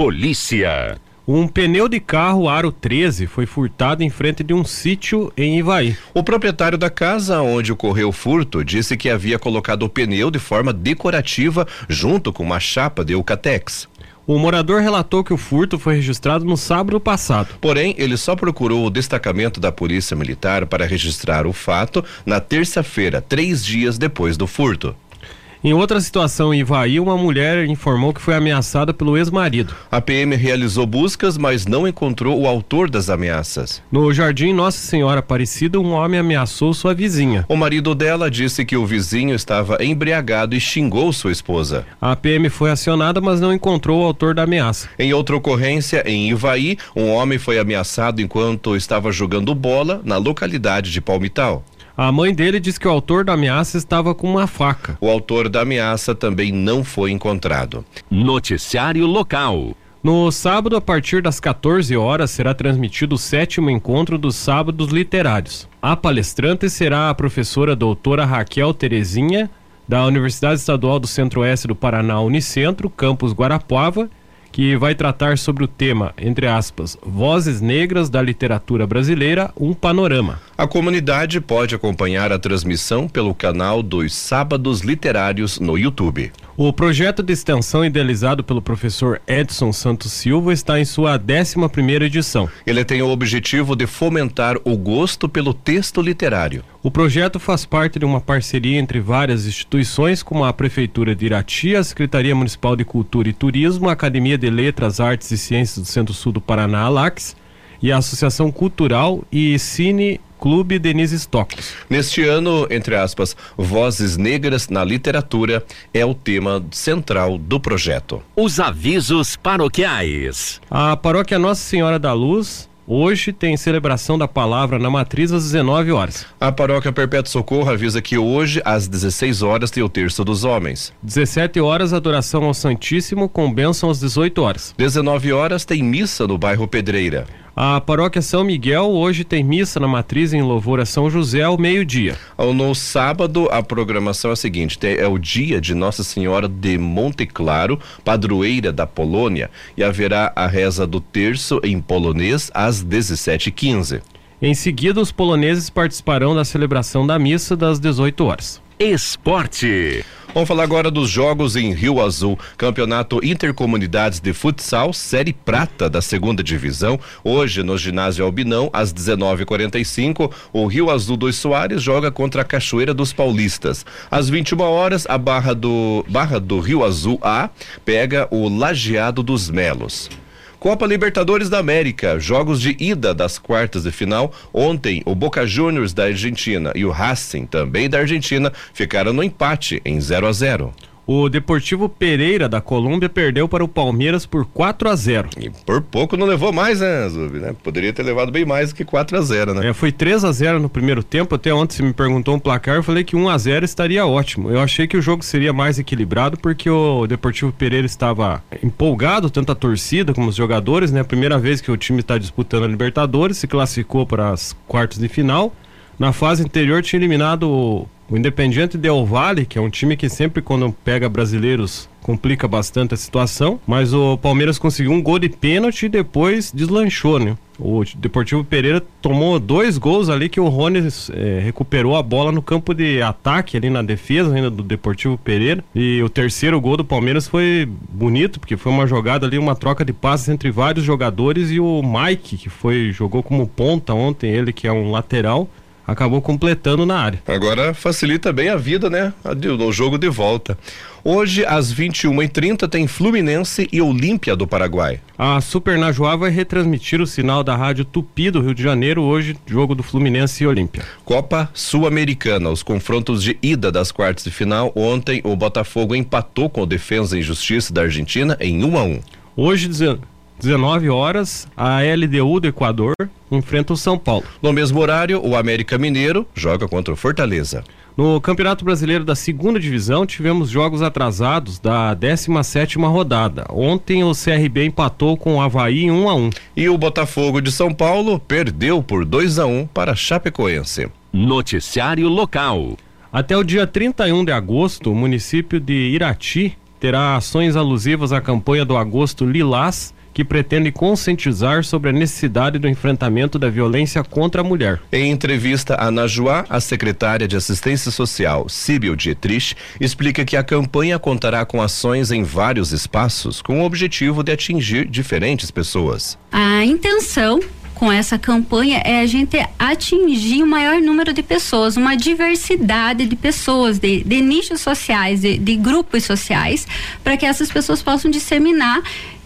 Polícia. Um pneu de carro Aro 13 foi furtado em frente de um sítio em Ivaí. O proprietário da casa onde ocorreu o furto disse que havia colocado o pneu de forma decorativa junto com uma chapa de Eucatex. O morador relatou que o furto foi registrado no sábado passado. Porém, ele só procurou o destacamento da Polícia Militar para registrar o fato na terça-feira, três dias depois do furto. Em outra situação em Ivaí, uma mulher informou que foi ameaçada pelo ex-marido. A PM realizou buscas, mas não encontrou o autor das ameaças. No Jardim Nossa Senhora Aparecida, um homem ameaçou sua vizinha. O marido dela disse que o vizinho estava embriagado e xingou sua esposa. A PM foi acionada, mas não encontrou o autor da ameaça. Em outra ocorrência, em Ivaí, um homem foi ameaçado enquanto estava jogando bola na localidade de Palmital. A mãe dele diz que o autor da ameaça estava com uma faca. O autor da ameaça também não foi encontrado. Noticiário local. No sábado, a partir das 14 horas, será transmitido o sétimo encontro dos Sábados Literários. A palestrante será a professora doutora Raquel Terezinha, da Universidade Estadual do Centro-Oeste do Paraná, Unicentro, campus Guarapuava, que vai tratar sobre o tema, entre aspas, Vozes Negras da Literatura Brasileira, um panorama. A comunidade pode acompanhar a transmissão pelo canal dos Sábados Literários no YouTube. O projeto de extensão idealizado pelo professor Edson Santos Silva está em sua 11 primeira edição. Ele tem o objetivo de fomentar o gosto pelo texto literário. O projeto faz parte de uma parceria entre várias instituições, como a Prefeitura de Irati, a Secretaria Municipal de Cultura e Turismo, a Academia de Letras, Artes e Ciências do Centro-Sul do Paraná, ALAX, e a Associação Cultural e Cine Clube Denise Stocks. Neste ano, entre aspas, Vozes Negras na Literatura é o tema central do projeto. Os avisos paroquiais. A paróquia Nossa Senhora da Luz Hoje tem celebração da palavra na matriz às 19 horas. A paróquia Perpétuo Socorro avisa que hoje, às 16 horas, tem o terço dos homens. 17 horas, adoração ao Santíssimo, com bênção às 18 horas. 19 horas, tem missa no bairro Pedreira. A paróquia São Miguel hoje tem missa na matriz em louvor a São José ao meio-dia. No sábado, a programação é a seguinte: é o dia de Nossa Senhora de Monte Claro, padroeira da Polônia, e haverá a reza do terço em polonês às 17h15. Em seguida, os poloneses participarão da celebração da missa das 18 horas. Esporte. Vamos falar agora dos jogos em Rio Azul. Campeonato Intercomunidades de Futsal, Série Prata da segunda divisão. Hoje, no ginásio Albinão, às 19h45, o Rio Azul dos Soares joga contra a Cachoeira dos Paulistas. Às 21 horas, a Barra do, Barra do Rio Azul A pega o Lajeado dos Melos. Copa Libertadores da América, jogos de ida das quartas de final. Ontem, o Boca Juniors da Argentina e o Racing, também da Argentina, ficaram no empate em 0 a 0. O Deportivo Pereira da Colômbia perdeu para o Palmeiras por 4 a 0. E por pouco não levou mais, né, Zub, né? Poderia ter levado bem mais do que 4 a 0, né? É, foi 3 a 0 no primeiro tempo. Até ontem você me perguntou um placar, eu falei que 1 a 0 estaria ótimo. Eu achei que o jogo seria mais equilibrado porque o Deportivo Pereira estava empolgado, tanto a torcida como os jogadores, né? Primeira vez que o time está disputando a Libertadores, se classificou para as quartas de final. Na fase anterior tinha eliminado o Independiente Del Valle, que é um time que sempre quando pega brasileiros complica bastante a situação, mas o Palmeiras conseguiu um gol de pênalti e depois deslanchou, né? O Deportivo Pereira tomou dois gols ali que o Rony eh, recuperou a bola no campo de ataque ali na defesa ainda do Deportivo Pereira e o terceiro gol do Palmeiras foi bonito porque foi uma jogada ali uma troca de passes entre vários jogadores e o Mike que foi jogou como ponta ontem ele que é um lateral acabou completando na área. Agora facilita bem a vida, né? No jogo de volta. Hoje, às 21h30, tem Fluminense e Olímpia do Paraguai. A Super Najuá vai retransmitir o sinal da Rádio Tupi do Rio de Janeiro, hoje, jogo do Fluminense e Olímpia. Copa Sul-Americana, os confrontos de ida das quartas de final. Ontem, o Botafogo empatou com o Defesa e Justiça da Argentina em 1 a 1 Hoje, 19 horas, a LDU do Equador enfrenta o São Paulo. No mesmo horário, o América Mineiro joga contra o Fortaleza. No Campeonato Brasileiro da Segunda Divisão, tivemos jogos atrasados da 17 rodada. Ontem o CRB empatou com o Havaí em 1 a 1. E o Botafogo de São Paulo perdeu por 2 a 1 para Chapecoense. Noticiário local. Até o dia 31 de agosto, o município de Irati terá ações alusivas à campanha do Agosto Lilás, que pretende conscientizar sobre a necessidade do enfrentamento da violência contra a mulher. Em entrevista à Najuá, a secretária de Assistência Social, Síbil Dietrich, explica que a campanha contará com ações em vários espaços, com o objetivo de atingir diferentes pessoas. A intenção com essa campanha é a gente atingir o maior número de pessoas, uma diversidade de pessoas, de, de nichos sociais, de, de grupos sociais, para que essas pessoas possam disseminar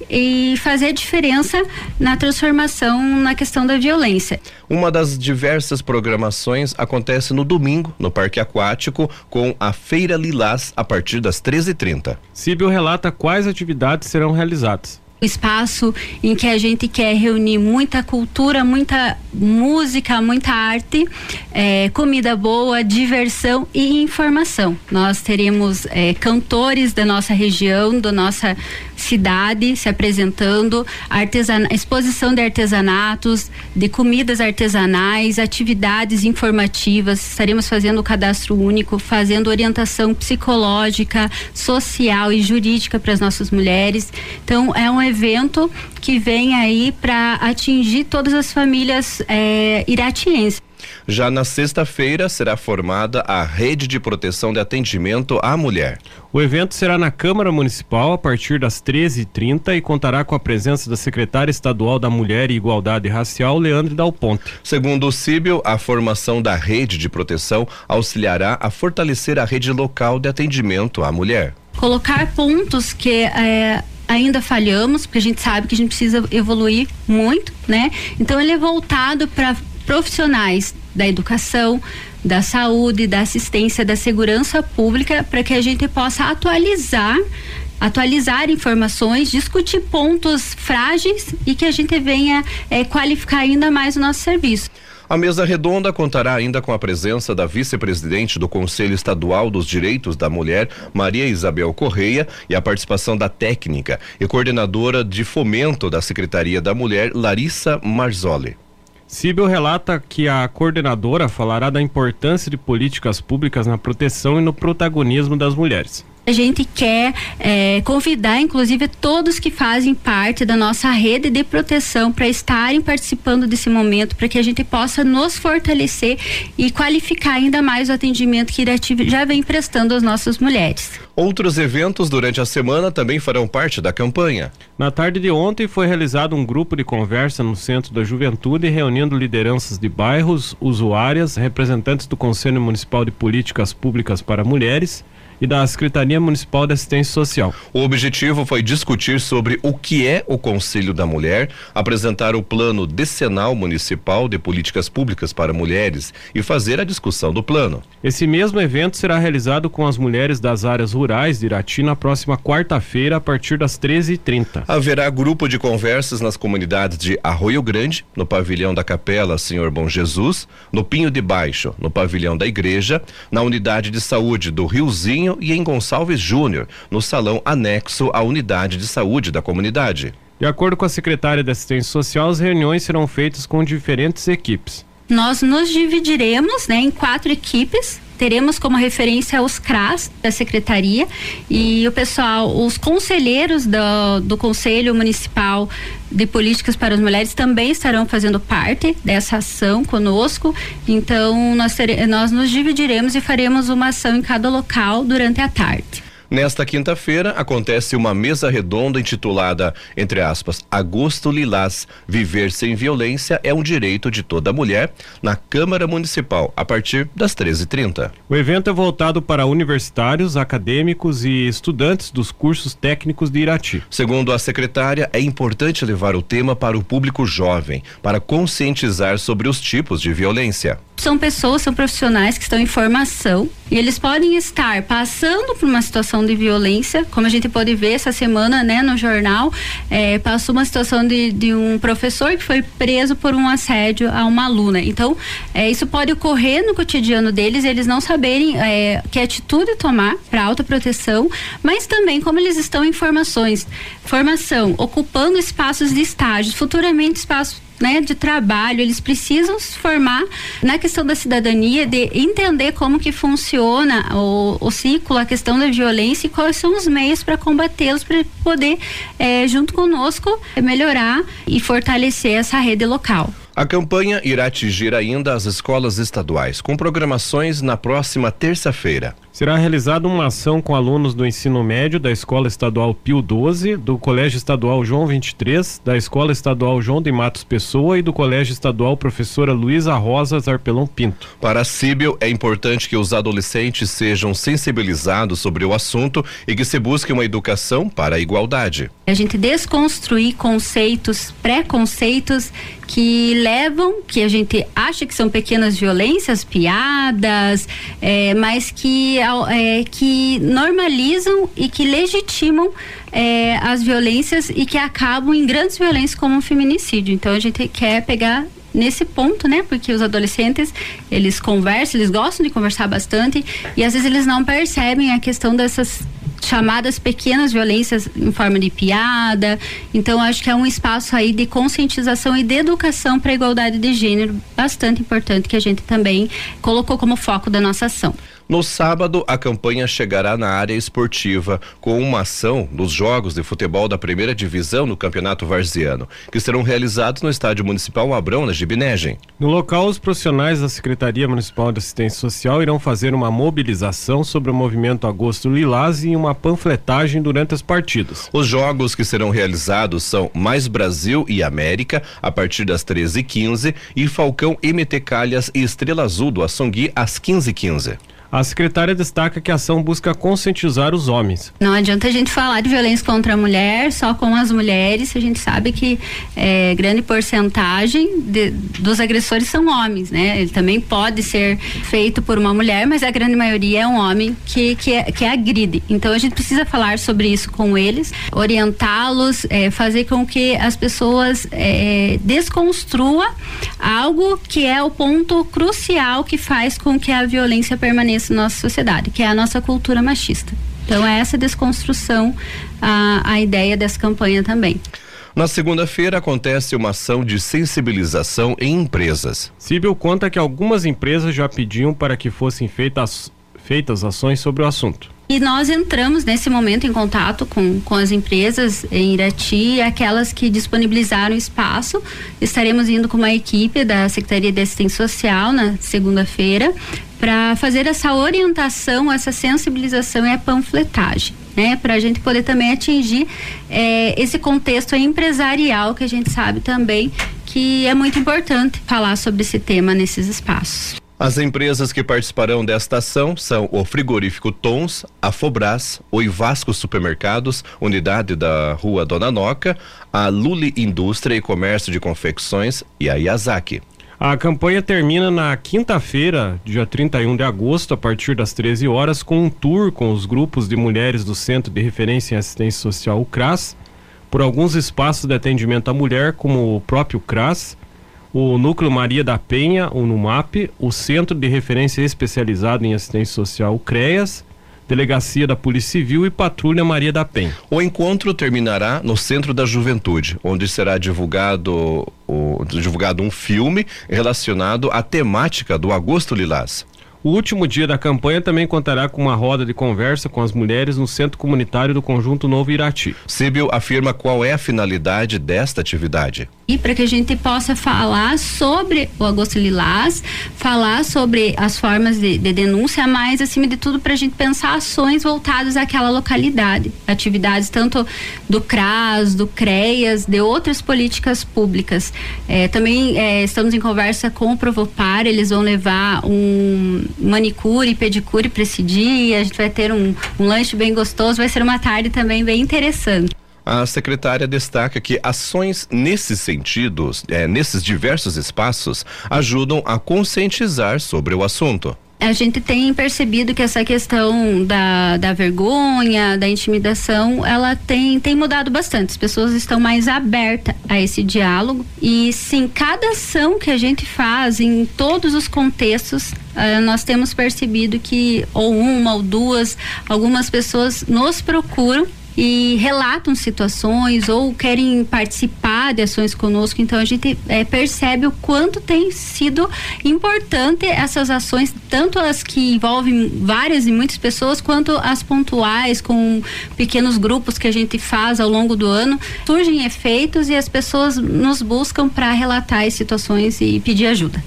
e fazer a diferença na transformação na questão da violência. Uma das diversas programações acontece no domingo, no Parque Aquático, com a Feira Lilás, a partir das 13h30. Síbio relata quais atividades serão realizadas espaço em que a gente quer reunir muita cultura, muita música, muita arte, é, comida boa, diversão e informação. Nós teremos é, cantores da nossa região, da nossa cidade se apresentando, exposição de artesanatos, de comidas artesanais, atividades informativas. Estaremos fazendo o cadastro único, fazendo orientação psicológica, social e jurídica para as nossas mulheres. Então, é um evento que vem aí para atingir todas as famílias é, iratienses. Já na sexta-feira será formada a Rede de Proteção de Atendimento à Mulher. O evento será na Câmara Municipal a partir das 13h30 e contará com a presença da secretária estadual da Mulher e Igualdade Racial, Leandro Dal Ponte. Segundo o Cíbio, a formação da rede de proteção auxiliará a fortalecer a rede local de atendimento à mulher. Colocar pontos que é, ainda falhamos, porque a gente sabe que a gente precisa evoluir muito, né? Então ele é voltado para profissionais da educação, da saúde, da assistência, da segurança pública, para que a gente possa atualizar atualizar informações, discutir pontos frágeis e que a gente venha é, qualificar ainda mais o nosso serviço. A mesa redonda contará ainda com a presença da vice-presidente do Conselho Estadual dos Direitos da Mulher, Maria Isabel Correia, e a participação da técnica e coordenadora de fomento da Secretaria da Mulher, Larissa Marzoli. Síbel relata que a coordenadora falará da importância de políticas públicas na proteção e no protagonismo das mulheres. A gente quer é, convidar, inclusive, todos que fazem parte da nossa rede de proteção para estarem participando desse momento, para que a gente possa nos fortalecer e qualificar ainda mais o atendimento que Irati já vem prestando às nossas mulheres. Outros eventos durante a semana também farão parte da campanha. Na tarde de ontem foi realizado um grupo de conversa no Centro da Juventude, reunindo lideranças de bairros, usuárias, representantes do Conselho Municipal de Políticas Públicas para Mulheres e da Secretaria Municipal de Assistência Social. O objetivo foi discutir sobre o que é o Conselho da Mulher, apresentar o plano decenal municipal de políticas públicas para mulheres e fazer a discussão do plano. Esse mesmo evento será realizado com as mulheres das áreas rurais de Irati na próxima quarta-feira, a partir das 13h30. Haverá grupo de conversas nas comunidades de Arroio Grande, no pavilhão da Capela Senhor Bom Jesus, no Pinho de Baixo, no pavilhão da Igreja, na unidade de saúde do Riozinho e em Gonçalves Júnior, no salão anexo à unidade de saúde da comunidade. De acordo com a secretária de Assistência Social, as reuniões serão feitas com diferentes equipes. Nós nos dividiremos né, em quatro equipes teremos como referência os CRAS da secretaria e o pessoal, os conselheiros do, do Conselho Municipal de Políticas para as Mulheres também estarão fazendo parte dessa ação conosco. Então, nós, tere, nós nos dividiremos e faremos uma ação em cada local durante a tarde. Nesta quinta-feira acontece uma mesa redonda intitulada, entre aspas, Agosto Lilás, Viver sem Violência é um direito de toda mulher, na Câmara Municipal, a partir das 13h30. O evento é voltado para universitários, acadêmicos e estudantes dos cursos técnicos de Irati. Segundo a secretária, é importante levar o tema para o público jovem, para conscientizar sobre os tipos de violência são pessoas, são profissionais que estão em formação e eles podem estar passando por uma situação de violência, como a gente pode ver essa semana, né, no jornal, é, passou uma situação de, de um professor que foi preso por um assédio a uma aluna. Então, é, isso pode ocorrer no cotidiano deles, eles não saberem é, que atitude tomar para autoproteção, mas também como eles estão em formações, formação, ocupando espaços de estágio, futuramente espaços né, de trabalho, eles precisam se formar na questão da cidadania, de entender como que funciona o, o ciclo, a questão da violência e quais são os meios para combatê-los, para poder, é, junto conosco, melhorar e fortalecer essa rede local. A campanha irá atingir ainda as escolas estaduais, com programações na próxima terça-feira. Será realizada uma ação com alunos do ensino médio da Escola Estadual Pio 12, do Colégio Estadual João 23, da Escola Estadual João de Matos Pessoa e do Colégio Estadual Professora Luísa Rosa Zarpelão Pinto. Para a Síbio, é importante que os adolescentes sejam sensibilizados sobre o assunto e que se busque uma educação para a igualdade. A gente desconstruir conceitos, preconceitos que levam, que a gente acha que são pequenas violências, piadas, é, mas que é, que normalizam e que legitimam é, as violências e que acabam em grandes violências como o feminicídio. Então a gente quer pegar nesse ponto, né? Porque os adolescentes, eles conversam, eles gostam de conversar bastante e às vezes eles não percebem a questão dessas chamadas pequenas violências em forma de piada. Então acho que é um espaço aí de conscientização e de educação para a igualdade de gênero bastante importante que a gente também colocou como foco da nossa ação. No sábado, a campanha chegará na área esportiva com uma ação dos jogos de futebol da primeira divisão no Campeonato Varziano, que serão realizados no Estádio Municipal Abrão, na Gibinegem. No local, os profissionais da Secretaria Municipal de Assistência Social irão fazer uma mobilização sobre o movimento Agosto Lilás e uma panfletagem durante as partidas. Os jogos que serão realizados são Mais Brasil e América, a partir das 13h15, e Falcão MT Calhas e Estrela Azul do Açongui às 15h15. A secretária destaca que a ação busca conscientizar os homens. Não adianta a gente falar de violência contra a mulher só com as mulheres, a gente sabe que é, grande porcentagem de, dos agressores são homens, né? Ele também pode ser feito por uma mulher, mas a grande maioria é um homem que, que, que agride. Então a gente precisa falar sobre isso com eles, orientá-los, é, fazer com que as pessoas é, desconstrua algo que é o ponto crucial que faz com que a violência permaneça na nossa sociedade, que é a nossa cultura machista. Então é essa desconstrução a, a ideia dessa campanha também. Na segunda-feira acontece uma ação de sensibilização em empresas. Síbel conta que algumas empresas já pediam para que fossem feitas, feitas ações sobre o assunto. E nós entramos nesse momento em contato com, com as empresas em Irati, aquelas que disponibilizaram espaço. Estaremos indo com uma equipe da Secretaria de Assistência Social na segunda-feira para fazer essa orientação, essa sensibilização e a panfletagem. Né, para a gente poder também atingir eh, esse contexto empresarial que a gente sabe também que é muito importante falar sobre esse tema nesses espaços. As empresas que participarão desta ação são o Frigorífico Tons, a Fobras, o Ivasco Supermercados, unidade da Rua Dona Noca, a Luli Indústria e Comércio de Confecções e a Yazaki. A campanha termina na quinta-feira, dia 31 de agosto, a partir das 13 horas, com um tour com os grupos de mulheres do Centro de Referência em Assistência Social, o CRAS, por alguns espaços de atendimento à mulher, como o próprio CRAS, o Núcleo Maria da Penha, o NUMAP, o Centro de Referência Especializado em Assistência Social, o CREAS, Delegacia da Polícia Civil e Patrulha Maria da Penha. O encontro terminará no Centro da Juventude, onde será divulgado, o, divulgado um filme relacionado à temática do Agosto Lilás. O último dia da campanha também contará com uma roda de conversa com as mulheres no Centro Comunitário do Conjunto Novo Irati. Síbio afirma qual é a finalidade desta atividade. E para que a gente possa falar sobre o Agosto Lilás, falar sobre as formas de, de denúncia, mas acima de tudo para a gente pensar ações voltadas àquela localidade, atividades tanto do CRAS, do CREAS, de outras políticas públicas. É, também é, estamos em conversa com o Provopar, eles vão levar um manicure pedicure para esse dia. A gente vai ter um, um lanche bem gostoso. Vai ser uma tarde também bem interessante. A secretária destaca que ações nesses sentidos, é, nesses diversos espaços, ajudam a conscientizar sobre o assunto a gente tem percebido que essa questão da, da vergonha, da intimidação, ela tem, tem mudado bastante. As pessoas estão mais abertas a esse diálogo. E sim, cada ação que a gente faz em todos os contextos, uh, nós temos percebido que ou uma ou duas, algumas pessoas nos procuram e relatam situações ou querem participar de ações conosco. Então a gente é, percebe o quanto tem sido importante essas ações, tanto as que envolvem várias e muitas pessoas, quanto as pontuais com pequenos grupos que a gente faz ao longo do ano. Surgem efeitos e as pessoas nos buscam para relatar as situações e pedir ajuda.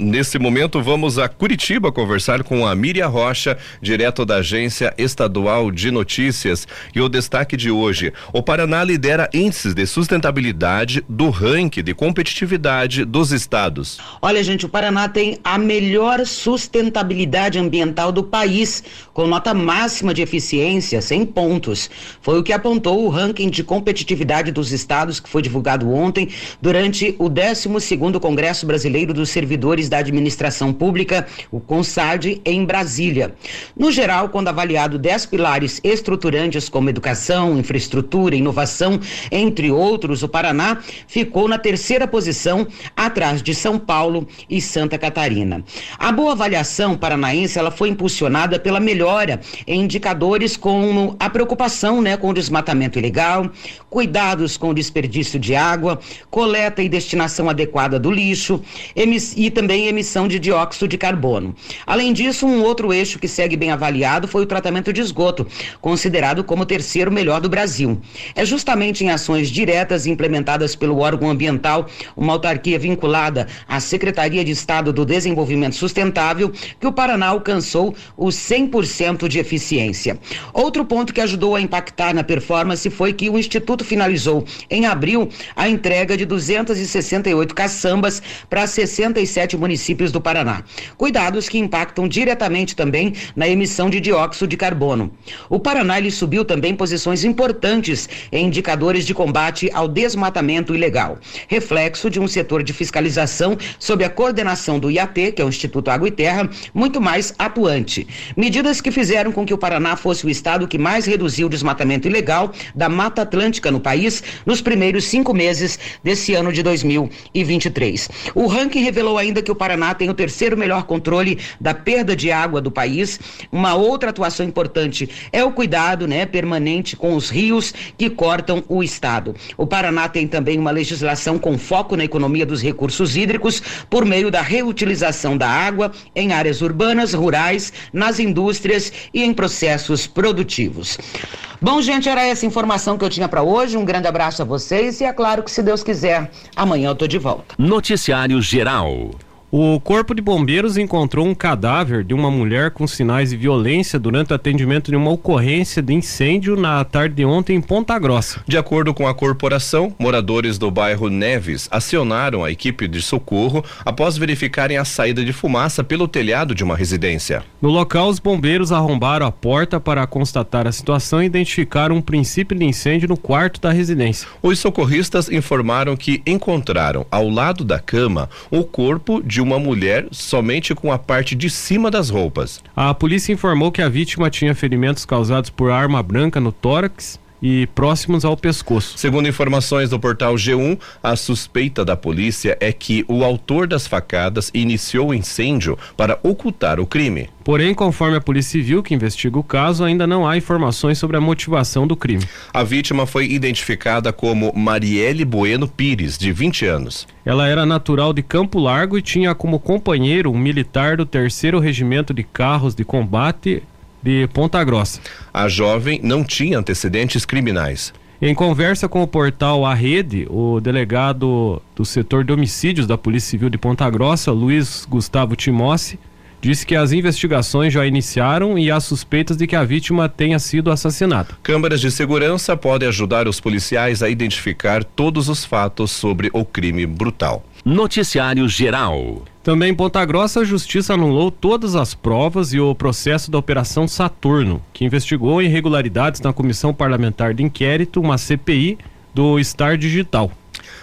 Nesse momento, vamos a Curitiba conversar com a Miriam Rocha, direto da Agência Estadual de Notícias. E o destaque de hoje: o Paraná lidera índices de sustentabilidade do ranking de competitividade dos estados. Olha, gente, o Paraná tem a melhor sustentabilidade ambiental do país, com nota máxima de eficiência, 100 pontos. Foi o que apontou o ranking de competitividade dos estados, que foi divulgado ontem durante o 12 Congresso Brasileiro dos Servidores da Administração Pública, o CONSAD, em Brasília. No geral, quando avaliado 10 pilares estruturantes como educação, infraestrutura, inovação, entre outros, o Paraná ficou na terceira posição, atrás de São Paulo e Santa Catarina. A boa avaliação paranaense ela foi impulsionada pela melhora em indicadores como a preocupação né, com o desmatamento ilegal, cuidados com o desperdício de água, coleta e destinação adequada do lixo e também também emissão de dióxido de carbono. Além disso, um outro eixo que segue bem avaliado foi o tratamento de esgoto, considerado como o terceiro melhor do Brasil. É justamente em ações diretas implementadas pelo órgão ambiental, uma autarquia vinculada à Secretaria de Estado do Desenvolvimento Sustentável, que o Paraná alcançou os 100% de eficiência. Outro ponto que ajudou a impactar na performance foi que o Instituto finalizou em abril a entrega de 268 caçambas para 67 municípios municípios do Paraná. Cuidados que impactam diretamente também na emissão de dióxido de carbono. O Paraná ele subiu também posições importantes em indicadores de combate ao desmatamento ilegal, reflexo de um setor de fiscalização sob a coordenação do IAT, que é o Instituto Água e Terra, muito mais atuante. Medidas que fizeram com que o Paraná fosse o estado que mais reduziu o desmatamento ilegal da Mata Atlântica no país nos primeiros cinco meses desse ano de 2023. O ranking revelou ainda que o Paraná tem o terceiro melhor controle da perda de água do país. Uma outra atuação importante é o cuidado, né, permanente com os rios que cortam o estado. O Paraná tem também uma legislação com foco na economia dos recursos hídricos por meio da reutilização da água em áreas urbanas, rurais, nas indústrias e em processos produtivos. Bom, gente, era essa informação que eu tinha para hoje. Um grande abraço a vocês e é claro que se Deus quiser, amanhã eu tô de volta. Noticiário Geral. O Corpo de Bombeiros encontrou um cadáver de uma mulher com sinais de violência durante o atendimento de uma ocorrência de incêndio na tarde de ontem em Ponta Grossa. De acordo com a corporação, moradores do bairro Neves acionaram a equipe de socorro após verificarem a saída de fumaça pelo telhado de uma residência. No local, os bombeiros arrombaram a porta para constatar a situação e identificaram um princípio de incêndio no quarto da residência. Os socorristas informaram que encontraram ao lado da cama o corpo de de uma mulher somente com a parte de cima das roupas. A polícia informou que a vítima tinha ferimentos causados por arma branca no tórax e próximos ao pescoço. Segundo informações do portal G1, a suspeita da polícia é que o autor das facadas iniciou o incêndio para ocultar o crime. Porém, conforme a Polícia Civil que investiga o caso, ainda não há informações sobre a motivação do crime. A vítima foi identificada como Marielle Bueno Pires, de 20 anos. Ela era natural de Campo Largo e tinha como companheiro um militar do terceiro regimento de carros de combate de Ponta Grossa. A jovem não tinha antecedentes criminais. Em conversa com o portal A Rede, o delegado do setor de homicídios da Polícia Civil de Ponta Grossa, Luiz Gustavo Timossi, disse que as investigações já iniciaram e há suspeitas de que a vítima tenha sido assassinada. Câmeras de segurança podem ajudar os policiais a identificar todos os fatos sobre o crime brutal. Noticiário Geral. Também em Ponta Grossa, a Justiça anulou todas as provas e o processo da Operação Saturno, que investigou irregularidades na Comissão Parlamentar de Inquérito, uma CPI, do Star Digital.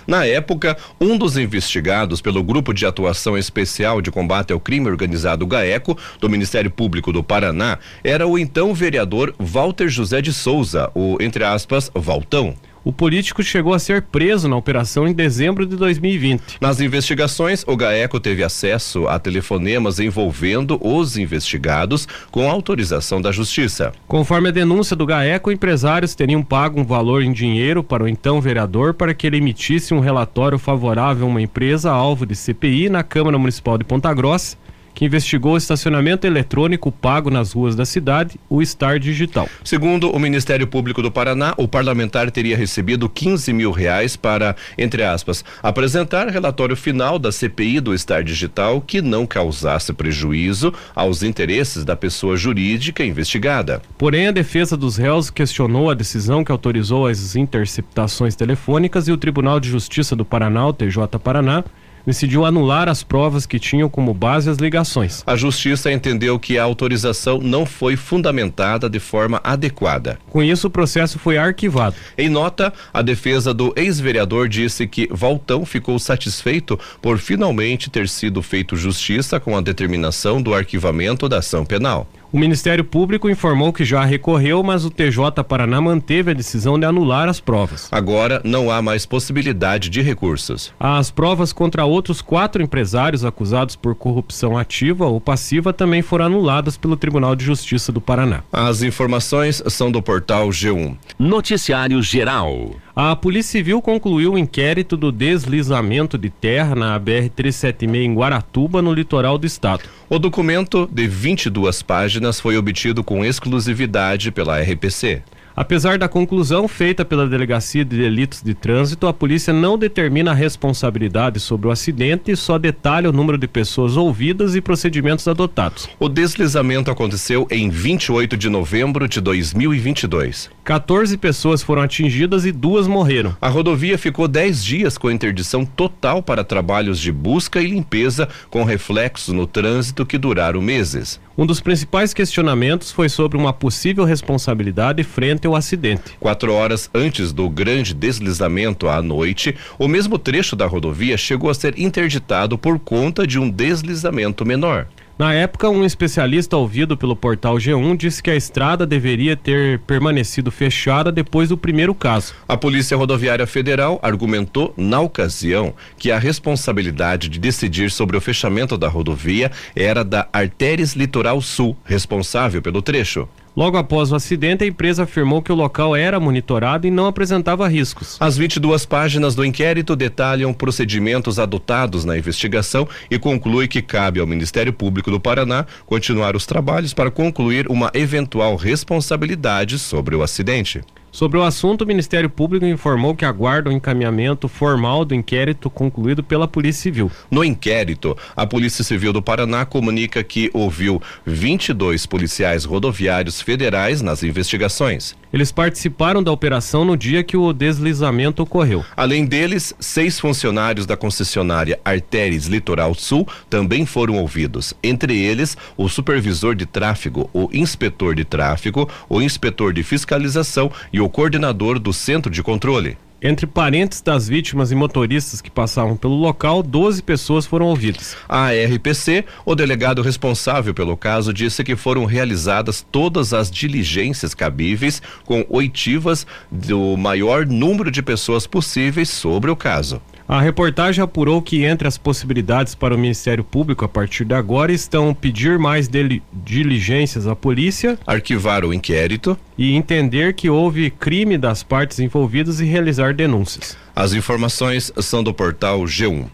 Na época, um dos investigados pelo Grupo de Atuação Especial de Combate ao Crime Organizado GAECO, do Ministério Público do Paraná, era o então vereador Walter José de Souza, o, entre aspas, Valtão. O político chegou a ser preso na operação em dezembro de 2020. Nas investigações, o GAECO teve acesso a telefonemas envolvendo os investigados com autorização da Justiça. Conforme a denúncia do GAECO, empresários teriam pago um valor em dinheiro para o então vereador para que ele emitisse um relatório favorável a uma empresa alvo de CPI na Câmara Municipal de Ponta Grossa que investigou o estacionamento eletrônico pago nas ruas da cidade, o Star Digital. Segundo o Ministério Público do Paraná, o parlamentar teria recebido 15 mil reais para, entre aspas, apresentar relatório final da CPI do Star Digital que não causasse prejuízo aos interesses da pessoa jurídica investigada. Porém, a defesa dos réus questionou a decisão que autorizou as interceptações telefônicas e o Tribunal de Justiça do Paraná, o TJ Paraná, decidiu anular as provas que tinham como base as ligações. A justiça entendeu que a autorização não foi fundamentada de forma adequada. Com isso, o processo foi arquivado. Em nota, a defesa do ex-vereador disse que Valtão ficou satisfeito por finalmente ter sido feito justiça com a determinação do arquivamento da ação penal. O Ministério Público informou que já recorreu, mas o TJ Paraná manteve a decisão de anular as provas. Agora não há mais possibilidade de recursos. As provas contra outros quatro empresários acusados por corrupção ativa ou passiva também foram anuladas pelo Tribunal de Justiça do Paraná. As informações são do portal G1. Noticiário Geral. A Polícia Civil concluiu o inquérito do deslizamento de terra na BR-376 em Guaratuba, no litoral do estado. O documento, de 22 páginas, foi obtido com exclusividade pela RPC. Apesar da conclusão feita pela Delegacia de Delitos de Trânsito, a polícia não determina a responsabilidade sobre o acidente e só detalha o número de pessoas ouvidas e procedimentos adotados. O deslizamento aconteceu em 28 de novembro de 2022. 14 pessoas foram atingidas e duas morreram. A rodovia ficou 10 dias com interdição total para trabalhos de busca e limpeza, com reflexos no trânsito que duraram meses. Um dos principais questionamentos foi sobre uma possível responsabilidade frente ao acidente. Quatro horas antes do grande deslizamento à noite, o mesmo trecho da rodovia chegou a ser interditado por conta de um deslizamento menor. Na época, um especialista ouvido pelo portal G1 disse que a estrada deveria ter permanecido fechada depois do primeiro caso. A Polícia Rodoviária Federal argumentou, na ocasião, que a responsabilidade de decidir sobre o fechamento da rodovia era da Artéries Litoral Sul, responsável pelo trecho. Logo após o acidente, a empresa afirmou que o local era monitorado e não apresentava riscos. As 22 páginas do inquérito detalham procedimentos adotados na investigação e conclui que cabe ao Ministério Público do Paraná continuar os trabalhos para concluir uma eventual responsabilidade sobre o acidente. Sobre o assunto, o Ministério Público informou que aguarda o encaminhamento formal do inquérito concluído pela Polícia Civil. No inquérito, a Polícia Civil do Paraná comunica que ouviu 22 policiais rodoviários federais nas investigações. Eles participaram da operação no dia que o deslizamento ocorreu. Além deles, seis funcionários da concessionária Artéries Litoral Sul também foram ouvidos. Entre eles, o supervisor de tráfego, o inspetor de tráfego, o inspetor de fiscalização e o coordenador do centro de controle. Entre parentes das vítimas e motoristas que passavam pelo local, 12 pessoas foram ouvidas. A RPC, o delegado responsável pelo caso, disse que foram realizadas todas as diligências cabíveis com oitivas do maior número de pessoas possíveis sobre o caso. A reportagem apurou que entre as possibilidades para o Ministério Público a partir de agora estão pedir mais diligências à polícia, arquivar o inquérito e entender que houve crime das partes envolvidas e realizar denúncias. As informações são do portal G1.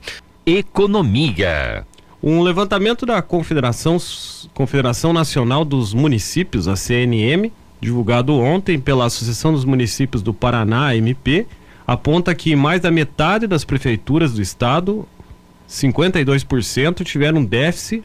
Economia. Um levantamento da Confederação, Confederação Nacional dos Municípios, a CNM, divulgado ontem pela Associação dos Municípios do Paraná, MP, aponta que mais da metade das prefeituras do estado, 52%, tiveram déficit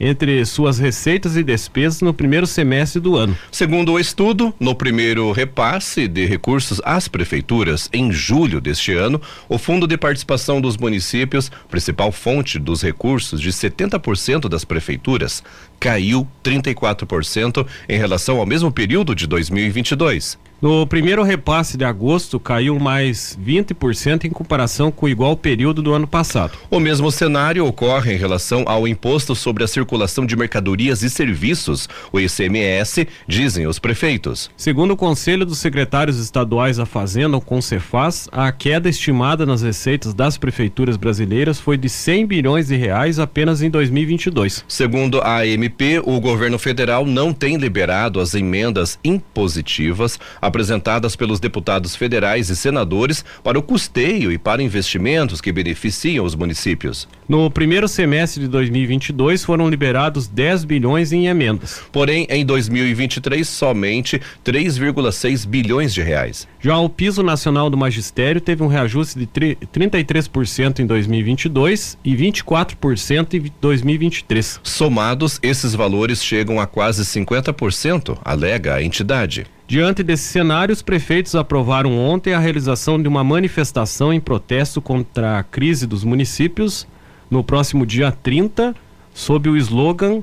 entre suas receitas e despesas no primeiro semestre do ano. Segundo o estudo, no primeiro repasse de recursos às prefeituras em julho deste ano, o Fundo de Participação dos Municípios, principal fonte dos recursos de 70% das prefeituras, caiu 34% em relação ao mesmo período de 2022. No primeiro repasse de agosto, caiu mais 20% em comparação com o igual período do ano passado. O mesmo cenário ocorre em relação ao Imposto sobre a Circulação de Mercadorias e Serviços, o ICMS, dizem os prefeitos. Segundo o Conselho dos Secretários Estaduais da Fazenda, o Concefaz, a queda estimada nas receitas das prefeituras brasileiras foi de 100 bilhões de reais apenas em 2022. Segundo a AMP, o governo federal não tem liberado as emendas impositivas apresentadas pelos deputados federais e senadores para o custeio e para investimentos que beneficiam os municípios. No primeiro semestre de 2022 foram liberados 10 bilhões em emendas. Porém, em 2023 somente 3,6 bilhões de reais. Já o piso nacional do magistério teve um reajuste de 33% em 2022 e 24% em 2023. Somados, esses valores chegam a quase 50%, alega a entidade. Diante desse cenário, os prefeitos aprovaram ontem a realização de uma manifestação em protesto contra a crise dos municípios no próximo dia 30, sob o slogan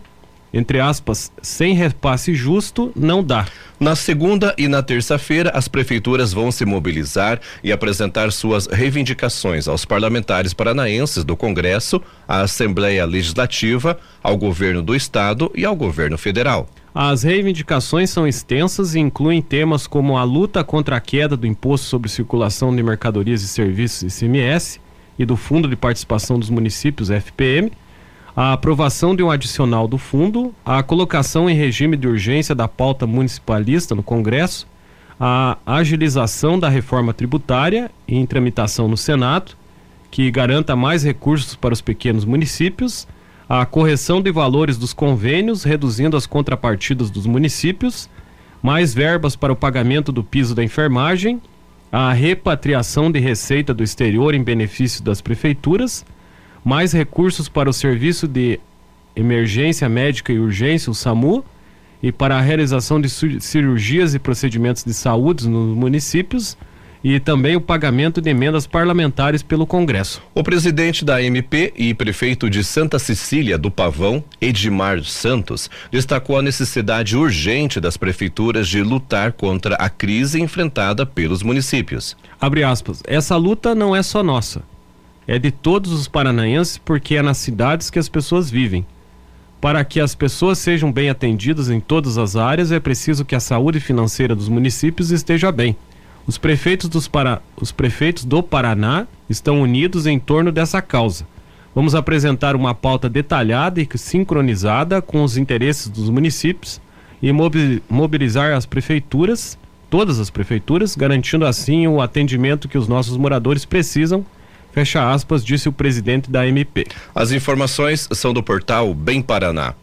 entre aspas, sem repasse justo, não dá. Na segunda e na terça-feira, as prefeituras vão se mobilizar e apresentar suas reivindicações aos parlamentares paranaenses do Congresso, à Assembleia Legislativa, ao governo do Estado e ao governo federal. As reivindicações são extensas e incluem temas como a luta contra a queda do imposto sobre circulação de mercadorias e serviços ICMS e do Fundo de Participação dos Municípios FPM a aprovação de um adicional do fundo, a colocação em regime de urgência da pauta municipalista no Congresso, a agilização da reforma tributária em tramitação no Senado, que garanta mais recursos para os pequenos municípios, a correção de valores dos convênios, reduzindo as contrapartidas dos municípios, mais verbas para o pagamento do piso da enfermagem, a repatriação de receita do exterior em benefício das prefeituras mais recursos para o Serviço de Emergência Médica e Urgência, o SAMU, e para a realização de cirurgias e procedimentos de saúde nos municípios e também o pagamento de emendas parlamentares pelo Congresso. O presidente da MP e prefeito de Santa Cecília do Pavão, Edmar Santos, destacou a necessidade urgente das prefeituras de lutar contra a crise enfrentada pelos municípios. Abre aspas. Essa luta não é só nossa é de todos os paranaenses porque é nas cidades que as pessoas vivem. Para que as pessoas sejam bem atendidas em todas as áreas, é preciso que a saúde financeira dos municípios esteja bem. Os prefeitos, dos para... os prefeitos do Paraná estão unidos em torno dessa causa. Vamos apresentar uma pauta detalhada e sincronizada com os interesses dos municípios e mobilizar as prefeituras, todas as prefeituras, garantindo assim o atendimento que os nossos moradores precisam Fecha aspas, disse o presidente da MP. As informações são do portal Bem Paraná.